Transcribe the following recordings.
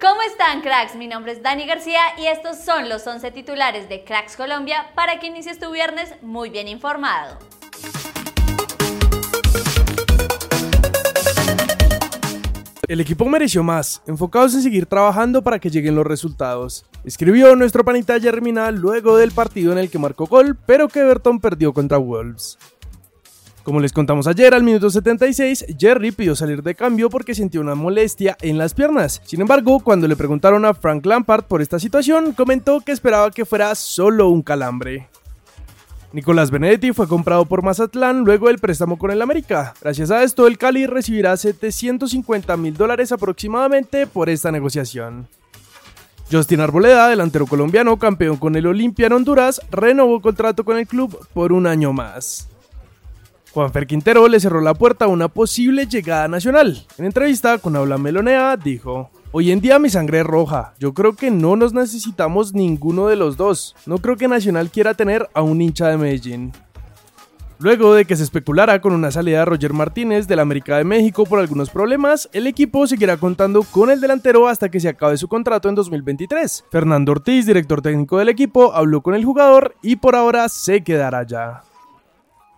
¿Cómo están cracks? Mi nombre es Dani García y estos son los 11 titulares de Cracks Colombia para que inicies tu viernes muy bien informado. El equipo mereció más, enfocados en seguir trabajando para que lleguen los resultados. Escribió nuestro panita Germinal luego del partido en el que marcó gol, pero que Everton perdió contra Wolves. Como les contamos ayer, al minuto 76, Jerry pidió salir de cambio porque sintió una molestia en las piernas. Sin embargo, cuando le preguntaron a Frank Lampard por esta situación, comentó que esperaba que fuera solo un calambre. Nicolás Benedetti fue comprado por Mazatlán luego del préstamo con el América. Gracias a esto, el Cali recibirá 750 mil dólares aproximadamente por esta negociación. Justin Arboleda, delantero colombiano, campeón con el Olimpia en Honduras, renovó contrato con el club por un año más. Juanfer Quintero le cerró la puerta a una posible llegada nacional. En entrevista con Aula Melonea dijo, Hoy en día mi sangre es roja. Yo creo que no nos necesitamos ninguno de los dos. No creo que Nacional quiera tener a un hincha de Medellín. Luego de que se especulara con una salida de Roger Martínez del América de México por algunos problemas, el equipo seguirá contando con el delantero hasta que se acabe su contrato en 2023. Fernando Ortiz, director técnico del equipo, habló con el jugador y por ahora se quedará ya.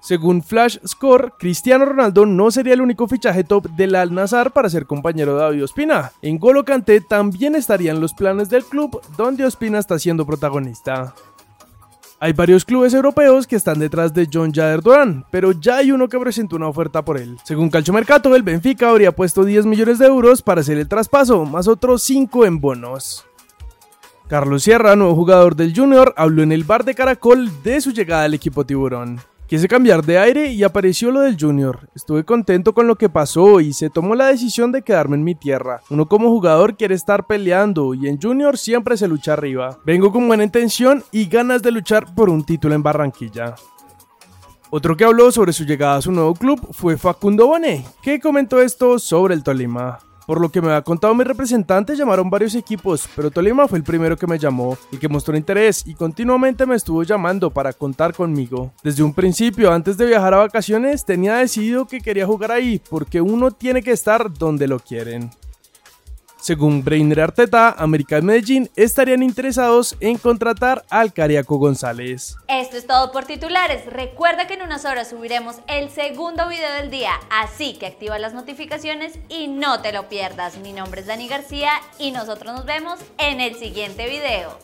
Según Flash Score, Cristiano Ronaldo no sería el único fichaje top del Al Nazar para ser compañero de David Ospina. En Golo Kanté también estarían los planes del club, donde Ospina está siendo protagonista. Hay varios clubes europeos que están detrás de John Jader Duran, pero ya hay uno que presentó una oferta por él. Según Calcio Mercato, el Benfica habría puesto 10 millones de euros para hacer el traspaso, más otros 5 en bonos. Carlos Sierra, nuevo jugador del Junior, habló en el bar de Caracol de su llegada al equipo Tiburón. Quise cambiar de aire y apareció lo del Junior. Estuve contento con lo que pasó y se tomó la decisión de quedarme en mi tierra. Uno como jugador quiere estar peleando y en Junior siempre se lucha arriba. Vengo con buena intención y ganas de luchar por un título en Barranquilla. Otro que habló sobre su llegada a su nuevo club fue Facundo Bonet, que comentó esto sobre el Tolima. Por lo que me ha contado mi representante, llamaron varios equipos, pero Tolima fue el primero que me llamó y que mostró interés y continuamente me estuvo llamando para contar conmigo. Desde un principio, antes de viajar a vacaciones, tenía decidido que quería jugar ahí, porque uno tiene que estar donde lo quieren. Según Brainer Arteta, América y Medellín estarían interesados en contratar al Cariaco González. Esto es todo por titulares. Recuerda que en unas horas subiremos el segundo video del día, así que activa las notificaciones y no te lo pierdas. Mi nombre es Dani García y nosotros nos vemos en el siguiente video.